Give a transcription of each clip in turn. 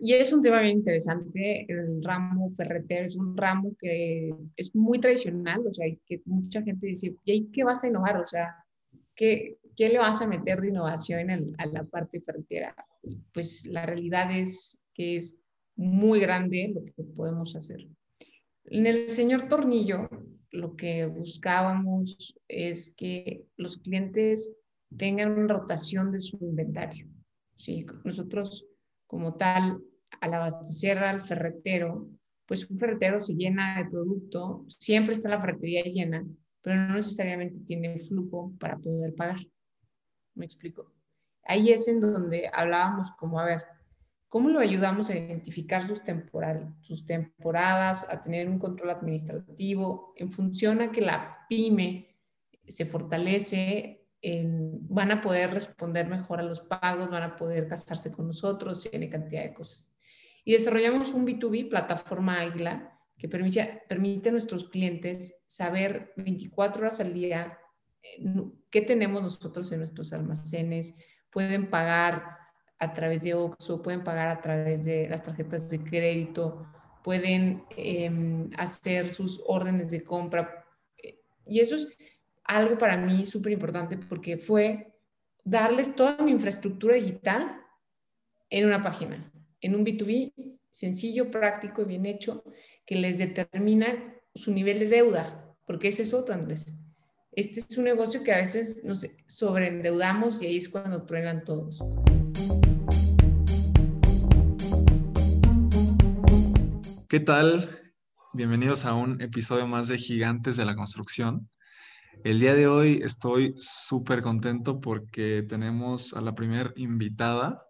y es un tema bien interesante. El ramo ferretero es un ramo que es muy tradicional, o sea, que mucha gente dice, ¿y qué vas a innovar? O sea, ¿qué, qué le vas a meter de innovación a la parte ferretera? Pues la realidad es que es muy grande lo que podemos hacer. En el señor Tornillo, lo que buscábamos es que los clientes tengan una rotación de su inventario. ¿sí? Nosotros, como tal, al abastecer al ferretero, pues un ferretero se llena de producto, siempre está la ferretería llena, pero no necesariamente tiene flujo para poder pagar. ¿Me explico? Ahí es en donde hablábamos como, a ver, ¿cómo lo ayudamos a identificar sus, temporal, sus temporadas, a tener un control administrativo en función a que la pyme se fortalece van a poder responder mejor a los pagos, van a poder casarse con nosotros, tiene cantidad de cosas. Y desarrollamos un B2B, plataforma Águila, que permite, a nuestros clientes saber 24 horas al día eh, qué tenemos nosotros en nuestros almacenes, pueden pagar a través de OXO, pueden pagar a través de las tarjetas de crédito, pueden em, hacer sus órdenes de compra. Y eso es algo para mí súper importante porque fue darles toda mi infraestructura digital en una página, en un B2B sencillo, práctico y bien hecho, que les determina su nivel de deuda, porque ese es otro, Andrés. Este es un negocio que a veces nos sobreendeudamos y ahí es cuando truenan todos. ¿Qué tal? Bienvenidos a un episodio más de Gigantes de la Construcción. El día de hoy estoy súper contento porque tenemos a la primera invitada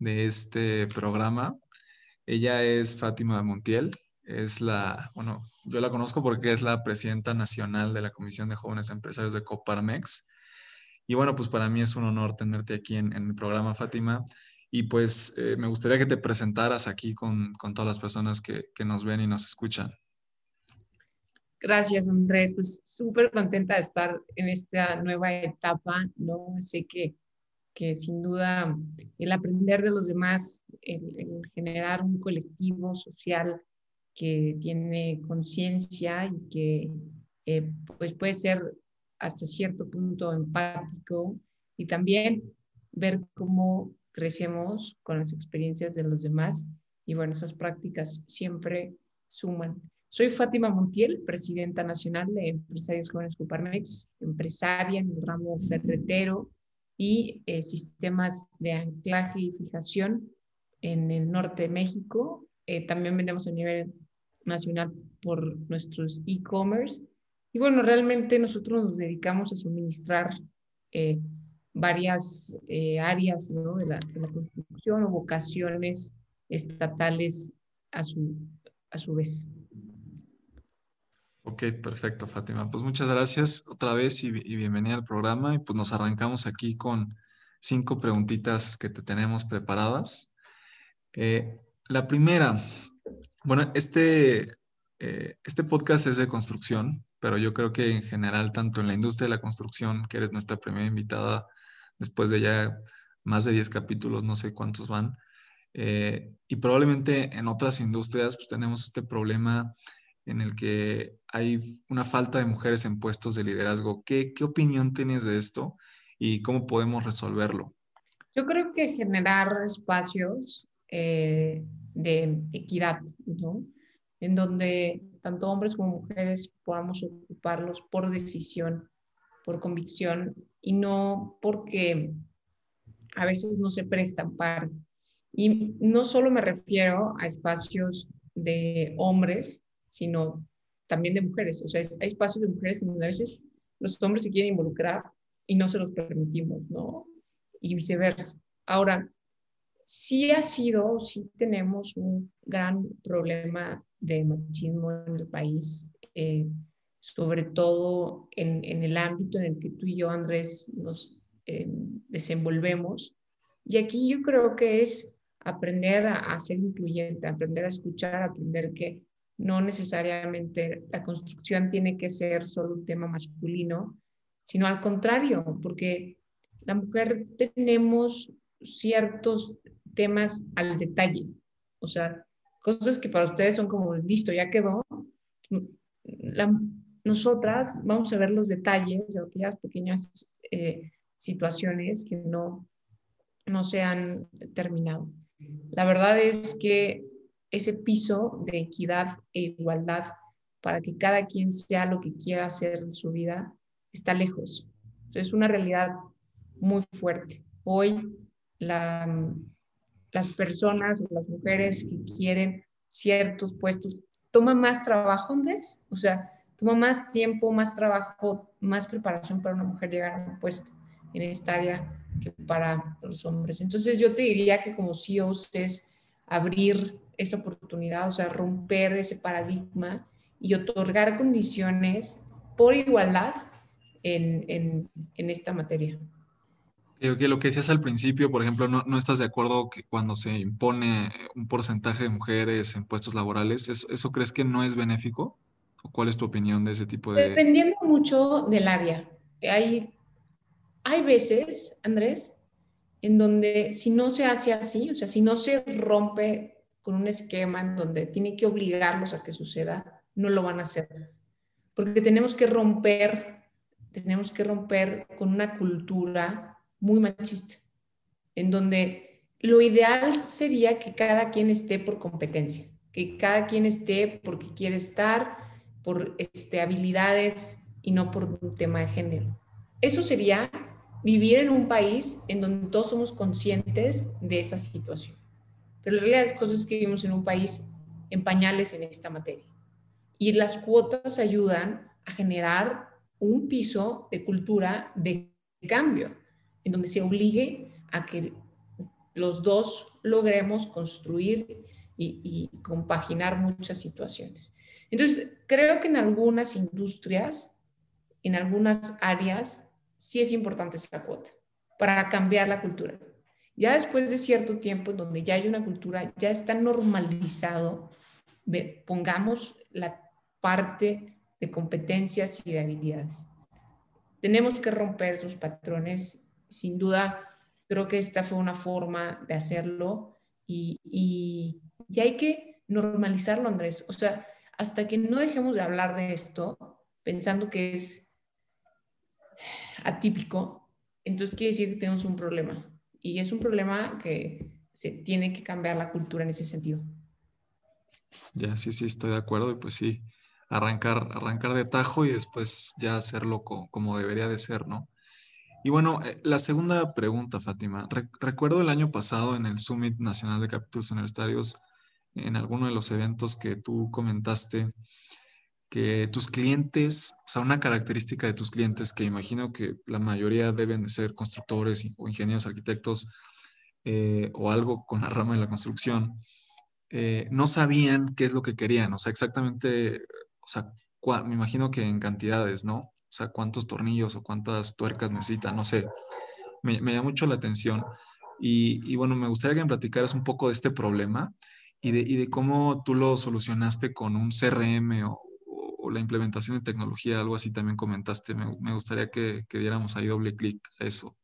de este programa. Ella es Fátima Montiel. Es la, bueno, yo la conozco porque es la presidenta nacional de la Comisión de Jóvenes Empresarios de Coparmex. Y bueno, pues para mí es un honor tenerte aquí en, el programa, Fátima. Y pues eh, me gustaría que te presentaras aquí con, todas las personas que nos ven y nos escuchan. Gracias, Andrés. Pues súper contenta de estar en esta nueva etapa, ¿no? Sé que, que sin duda el aprender de los demás, el, generar un colectivo social que tiene conciencia y que eh, pues puede ser hasta cierto punto empático y también ver cómo crecemos con las experiencias de los demás y bueno, esas prácticas siempre suman. Soy Fátima Montiel, presidenta nacional de Empresarios Jóvenes Coparmex, empresaria en el ramo ferretero y eh, sistemas de anclaje y fijación en el norte de México. Eh, también vendemos a nivel nacional por nuestros e-commerce. Y bueno, realmente nosotros nos dedicamos a suministrar eh, varias áreas ¿no? de, la, de, la, construcción o vocaciones estatales a su, a su vez. Ok, perfecto, Fátima. Pues muchas gracias otra vez y, bienvenida al programa. Y pues nos arrancamos aquí con cinco preguntitas que te tenemos preparadas. Eh, la primera, bueno, este, eh, este podcast es de construcción, pero yo creo que en general, tanto en la industria de la construcción, que eres nuestra primera invitada después de ya más de 10 capítulos, no sé cuántos van, eh, y probablemente en otras industrias pues tenemos este problema en el que hay una falta de mujeres en puestos de liderazgo. ¿Qué, qué opinión tienes de esto y cómo podemos resolverlo? Yo creo que generar espacios eh, de equidad, ¿no? En donde tanto hombres como mujeres podamos ocuparlos por decisión, por convicción y no porque a veces no se prestan para. Y no solo me refiero a espacios de hombres, sino también de mujeres. O sea, hay espacios de mujeres en donde a veces los hombres se quieren involucrar y no se los permitimos, ¿no? Y viceversa. Ahora, sí ha sido, sí tenemos un gran problema de machismo en el país, eh, sobre todo en, en, el ámbito en el que tú y yo, Andrés, nos eh, desenvolvemos. Y aquí yo creo que es aprender a, ser incluyente, aprender a escuchar, aprender que no necesariamente la construcción tiene que ser solo un tema masculino, sino al contrario, porque la mujer tenemos ciertos temas al detalle, O sea, cosas que para ustedes son como, listo, ya quedó. nosotras vamos a ver los detalles de aquellas pequeñas eh, situaciones que no, no se han terminado. La verdad es que ese piso de equidad e igualdad para que cada quien sea lo que quiera hacer en su vida está lejos. Es una realidad muy fuerte. Hoy la, las personas, las mujeres que quieren ciertos puestos, toma más trabajo, Andrés. O sea, toma más tiempo, más trabajo, más preparación para una mujer llegar a un puesto en esta área que para los hombres. Entonces yo te diría que como CEO es abrir esa oportunidad, o sea, romper ese paradigma y otorgar condiciones por igualdad en, en, en esta materia. Que lo que decías al principio, por ejemplo, no, no, estás de acuerdo que cuando se impone un porcentaje de mujeres en puestos laborales, ¿eso, ¿eso, crees que no es benéfico? ¿O cuál es tu opinión de ese tipo de...? Dependiendo mucho del área. Hay, hay veces, Andrés, en donde si no se hace así, o sea, si no se rompe con un esquema en donde tiene que obligarlos a que suceda, no lo van a hacer. Porque tenemos que romper, tenemos que romper con una cultura muy machista, en donde lo ideal sería que cada quien esté por competencia, que cada quien esté porque quiere estar, por este, habilidades y no por un tema de género. Eso sería vivir en un país en donde todos somos conscientes de esa situación. Pero la realidad es que vivimos en un país en pañales en esta materia. Y las cuotas ayudan a generar un piso de cultura de cambio, en donde se obligue a que los dos logremos construir y, compaginar muchas situaciones. Entonces, creo que en algunas industrias, en algunas áreas, sí es importante esa cuota para cambiar la cultura. Ya después de cierto tiempo, donde ya hay una cultura, ya está normalizado, pongamos la parte de competencias y de habilidades. Tenemos que romper esos patrones sin duda creo que esta fue una forma de hacerlo y, y, hay que normalizarlo, Andrés. O sea, hasta que no dejemos de hablar de esto pensando que es atípico, entonces quiere decir que tenemos un problema. Y es un problema que se tiene que cambiar la cultura en ese sentido. Ya, sí, sí, estoy de acuerdo. Y pues sí, arrancar, arrancar de tajo y después ya hacerlo como debería de ser, ¿no? Y bueno, eh, la segunda pregunta, Fátima. recuerdo el año pasado en el Summit Nacional de Capítulos Universitarios, en alguno de los eventos que tú comentaste, que tus clientes, o sea, una característica de tus clientes, que imagino que la mayoría deben de ser constructores o ingenieros arquitectos eh, o algo con la rama de la construcción, eh, no sabían qué es lo que querían, o sea, exactamente, o sea, me imagino que en cantidades, ¿no? O sea, cuántos tornillos o cuántas tuercas necesita, no sé. Me, me llama mucho la atención. Y, y, bueno, me gustaría que me platicaras un poco de este problema y de, y de cómo tú lo solucionaste con un CRM o, o, la implementación de tecnología, algo así también comentaste. Me, gustaría que, que, diéramos ahí doble clic a eso.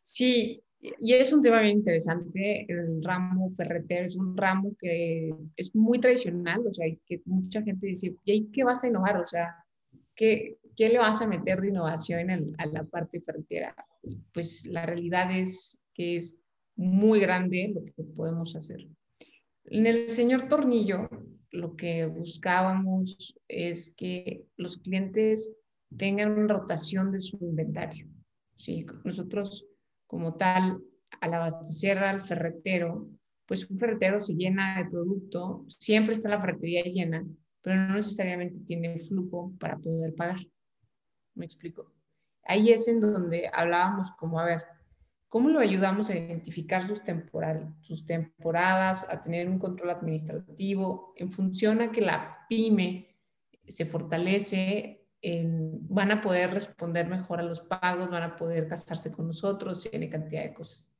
Sí, y es un tema bien interesante. El ramo ferretero es un ramo que es muy tradicional, o sea, que mucha gente dice, ¿y qué vas a innovar? O sea, ¿qué, ¿qué le vas a meter de innovación a la parte ferretera? Pues la realidad es que es muy grande lo que podemos hacer. En el señor Tornillo, lo que buscábamos es que los clientes tengan una rotación de su inventario. ¿sí? Nosotros, como tal, al abastecer al ferretero, pues un ferretero se llena de producto, siempre está la ferretería llena, pero no necesariamente tiene flujo para poder pagar. ¿Me explico? Ahí es en donde hablábamos como, a ver, ¿cómo lo ayudamos a identificar sus, temporal, sus temporadas, a tener un control administrativo en función a que la pyme se fortalece, van a poder responder mejor a los pagos, van a poder casarse con nosotros, tiene cantidad de cosas.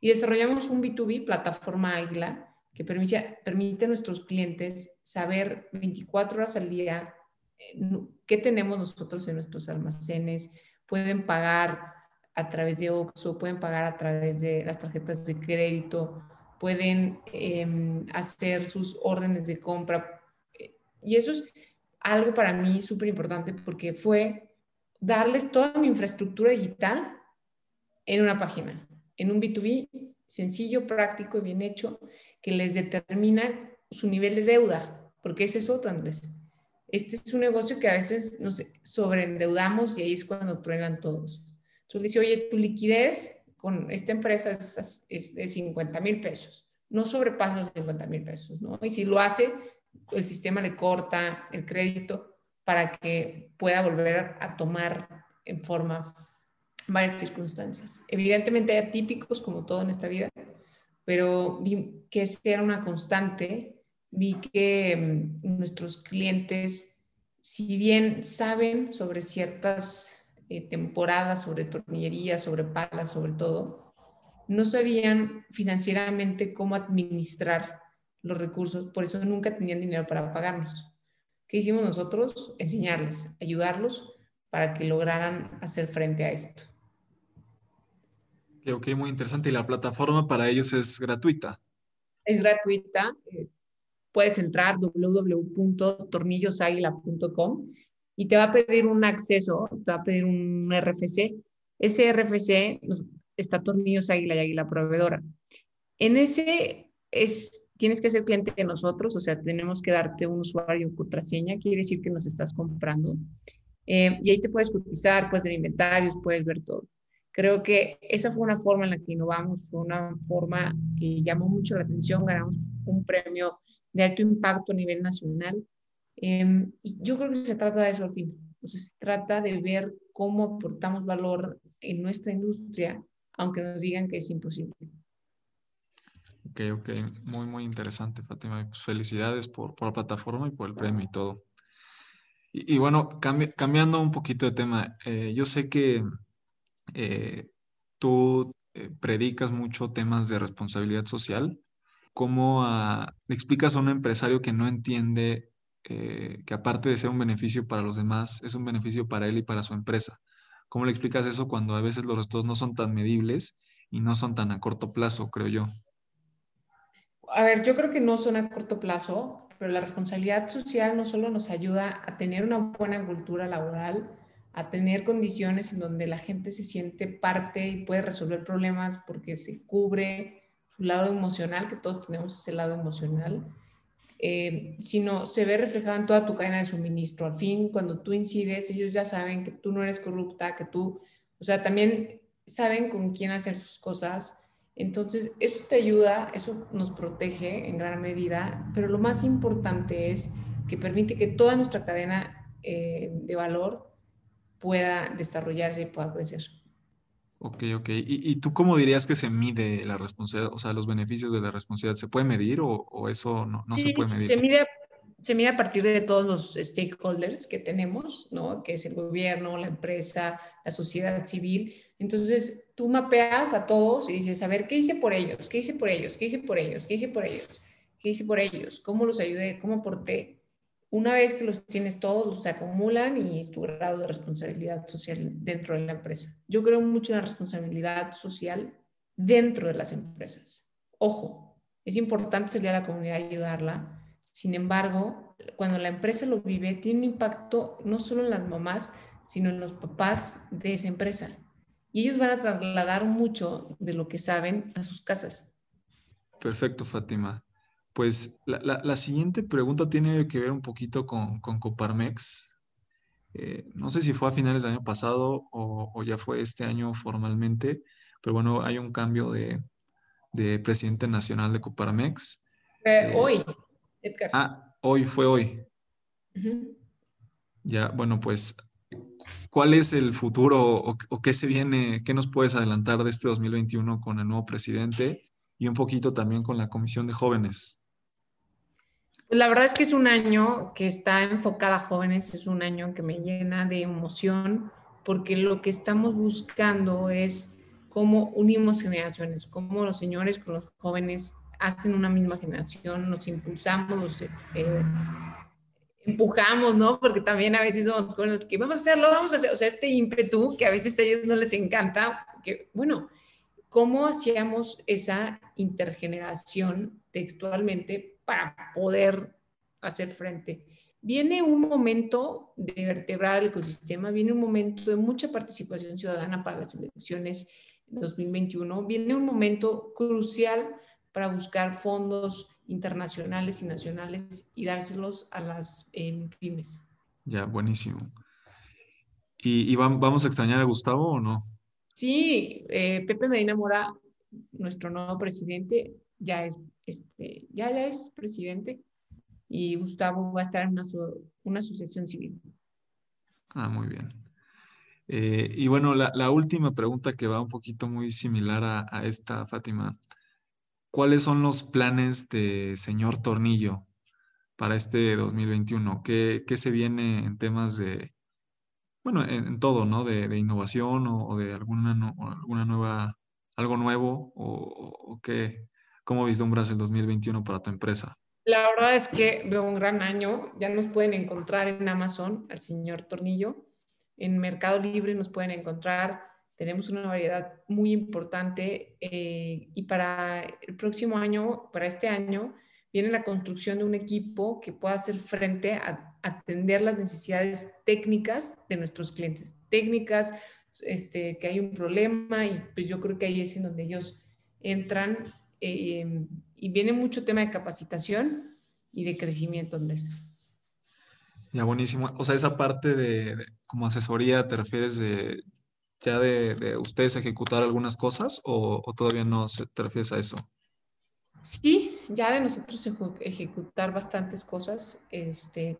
Y desarrollamos un B2B, plataforma Águila, que permite, permite a nuestros clientes saber 24 horas al día qué tenemos nosotros en nuestros almacenes, pueden pagar a través de OXO, pueden pagar a través de las tarjetas de crédito, pueden em, hacer sus órdenes de compra. Y eso es algo para mí súper importante porque fue darles toda mi infraestructura digital en una página, en un B2B sencillo, práctico y bien hecho, que les determina su nivel de deuda, porque ese es otro, Andrés. Este es un negocio que a veces nos sobreendeudamos y ahí es cuando truenan todos. Entonces le dice, oye, tu liquidez con esta empresa es, es de 50 mil pesos, no sobrepasa los 50 mil pesos, ¿no? Y si lo hace, el sistema le corta el crédito para que pueda volver a tomar en forma varias circunstancias. Evidentemente hay atípicos como todo en esta vida, pero vi que esa era una constante, vi que mm, nuestros clientes, si bien saben sobre ciertas eh, temporadas, sobre tornillería, sobre palas, sobre todo, no sabían financieramente cómo administrar los recursos, por eso nunca tenían dinero para pagarnos. ¿Qué hicimos nosotros? Enseñarles, ayudarlos para que lograran hacer frente a esto. Ok, muy interesante. ¿Y la plataforma para ellos es gratuita? Es gratuita. Eh, puedes entrar www.tornillosaguila.com y te va a pedir un acceso, te va a pedir un RFC. Ese RFC está Tornillos Águila y Águila Proveedora. En ese es, tienes que ser cliente de nosotros, o sea, tenemos que darte un usuario contraseña, quiere decir que nos estás comprando. Eh, y ahí te puedes cotizar, puedes ver inventarios, puedes ver todo. Creo que esa fue una forma en la que innovamos, fue una forma que llamó mucho la atención, ganamos un premio de alto impacto a nivel nacional. Em, y yo creo que se trata de eso al fin. Entonces, se trata de ver cómo aportamos valor en nuestra industria, aunque nos digan que es imposible. Ok, ok, muy, muy interesante, Fátima. Pues felicidades por, por, la plataforma y por el premio y todo. Y, bueno, cambiando un poquito de tema, eh, yo sé que eh, tú eh, predicas mucho temas de responsabilidad social. ¿Cómo ah, le explicas a un empresario que no entiende eh, que aparte de ser un beneficio para los demás, es un beneficio para él y para su empresa? ¿Cómo le explicas eso cuando a veces los resultados no son tan medibles y no son tan a corto plazo, creo yo? A ver, yo creo que no son a corto plazo, pero la responsabilidad social no solo nos ayuda a tener una buena cultura laboral, a tener condiciones en donde la gente se siente parte y puede resolver problemas porque se cubre su lado emocional, que todos tenemos ese lado emocional, eh, sino se ve reflejado en toda tu cadena de suministro. Al fin, cuando tú incides, ellos ya saben que tú no eres corrupta, que tú, o sea, también saben con quién hacer sus cosas. Entonces, eso te ayuda, eso nos protege en gran medida, pero lo más importante es que permite que toda nuestra cadena eh, de valor pueda desarrollarse y pueda crecer. Ok, ok. ¿Y, tú cómo dirías que se mide la responsabilidad, o sea, los beneficios de la responsabilidad? ¿Se puede medir o, eso no, no se puede medir? Se mide, se mide a partir de todos los stakeholders que tenemos, ¿no? Que es el gobierno, la empresa, la sociedad civil. Entonces, tú mapeas a todos y dices, a ver, ¿qué hice por ellos? ¿Qué hice por ellos? ¿Qué hice por ellos? ¿Qué hice por ellos? ¿Qué hice por ellos? ¿Cómo los ayudé? ¿Cómo aporté? Una vez que los tienes todos, se acumulan y es tu grado de responsabilidad social dentro de la empresa. Yo creo mucho en la responsabilidad social dentro de las empresas. Ojo, es importante salir a la comunidad y ayudarla. Sin embargo, cuando la empresa lo vive, tiene un impacto no solo en las mamás, sino en los papás de esa empresa. Y ellos van a trasladar mucho de lo que saben a sus casas. Perfecto, Fátima. Pues la, siguiente pregunta tiene que ver un poquito con, Coparmex. Eh, no sé si fue a finales del año pasado o, ya fue este año formalmente, pero bueno, hay un cambio de, presidente nacional de Coparmex. Eh, hoy, Edgar. Ah, hoy fue hoy. Ya, bueno, pues, ¿cuál es el futuro o, o, qué se viene, qué nos puedes adelantar de este 2021 con el nuevo presidente y un poquito también con la Comisión de Jóvenes? La verdad es que es un año que está enfocada a jóvenes, es un año que me llena de emoción porque lo que estamos buscando es cómo unimos generaciones, cómo los señores con los jóvenes hacen una misma generación, nos impulsamos, nos eh, empujamos, ¿no? Porque también a veces somos jóvenes que vamos a hacerlo, vamos a hacer, o sea, este ímpetu que a veces a ellos no les encanta, que bueno, ¿cómo hacíamos esa intergeneración textualmente para poder hacer frente. Viene un momento de vertebrar el ecosistema, viene un momento de mucha participación ciudadana para las elecciones 2021, viene un momento crucial para buscar fondos internacionales y nacionales y dárselos a las eh, pymes. Ya, buenísimo. ¿Y, vamos a extrañar a Gustavo o no? Sí, eh, Pepe Medina Mora, nuestro nuevo presidente, ya es, este, ya, es presidente y Gustavo va a estar en una, una asociación civil. Ah, muy bien. Eh, y bueno, la, última pregunta que va un poquito muy similar a, esta, Fátima. ¿Cuáles son los planes de señor Tornillo para este 2021? ¿Qué, qué se viene en temas de, bueno, en, todo, ¿no? De, innovación o, de alguna, alguna nueva, algo nuevo o, qué, cómo vislumbras el 2021 para tu empresa? La verdad es que veo un gran año. Ya nos pueden encontrar en Amazon al señor Tornillo. En Mercado Libre nos pueden encontrar. Tenemos una variedad muy importante eh, y para el próximo año, para este año, viene la construcción de un equipo que pueda hacer frente a atender las necesidades técnicas de nuestros clientes. Técnicas, este, que hay un problema y pues yo creo que ahí es en donde ellos entran eh, y viene mucho tema de capacitación y de crecimiento, Andrés. Ya, buenísimo. O sea, esa parte de, como asesoría, ¿te refieres de ya de, ustedes ejecutar algunas cosas o, todavía no te refieres a eso? Sí, ya de nosotros ejecutar bastantes cosas, este,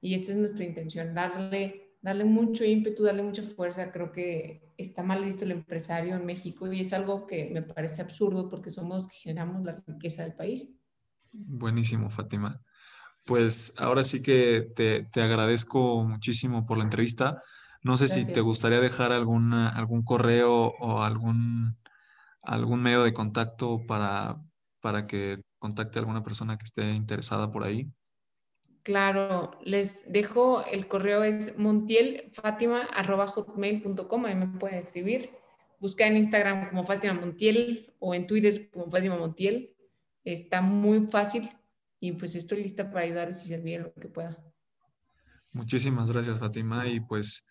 y esa es nuestra intención, darle darle mucho ímpetu, darle mucha fuerza. Creo que está mal visto el empresario en México y es algo que me parece absurdo porque somos los que generamos la riqueza del país. Buenísimo, Fátima. Pues ahora sí que te, te agradezco muchísimo por la entrevista. No sé si te gustaría dejar alguna, algún correo o algún, algún medio de contacto para, para que contacte a alguna persona que esté interesada por ahí. Claro, les dejo el correo es montielfatima.hotmail.com, ahí me pueden escribir. Busca en Instagram como Fátima Montiel o en Twitter como Fátima Montiel. Está muy fácil y pues estoy lista para ayudarles y servir lo que pueda. Muchísimas gracias, Fátima, y pues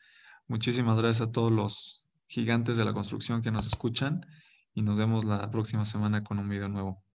muchísimas gracias a todos los gigantes de la construcción que nos escuchan y nos vemos la próxima semana con un video nuevo.